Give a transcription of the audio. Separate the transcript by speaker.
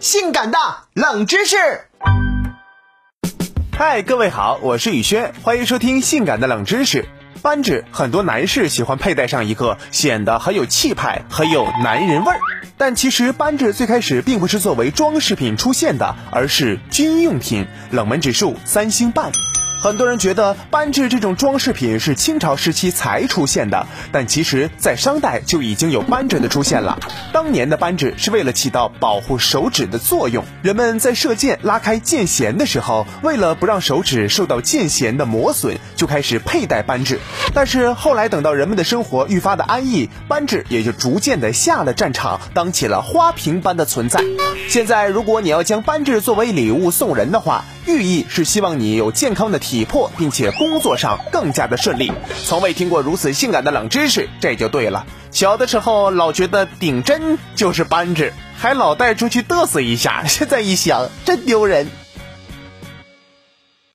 Speaker 1: 性感的冷知识。
Speaker 2: 嗨，各位好，我是宇轩，欢迎收听《性感的冷知识》。扳指，很多男士喜欢佩戴上一个，显得很有气派，很有男人味儿。但其实扳指最开始并不是作为装饰品出现的，而是军用品，冷门指数三星半。很多人觉得扳指这种装饰品是清朝时期才出现的，但其实，在商代就已经有扳指的出现了。当年的扳指是为了起到保护手指的作用，人们在射箭拉开箭弦的时候，为了不让手指受到箭弦的磨损，就开始佩戴扳指。但是后来等到人们的生活愈发的安逸，扳指也就逐渐的下了战场，当起了花瓶般的存在。现在，如果你要将扳指作为礼物送人的话，寓意是希望你有健康的体魄，并且工作上更加的顺利。从未听过如此性感的冷知识，这就对了。小的时候老觉得顶针就是扳指，还老带出去嘚瑟一下，现在一想真丢人。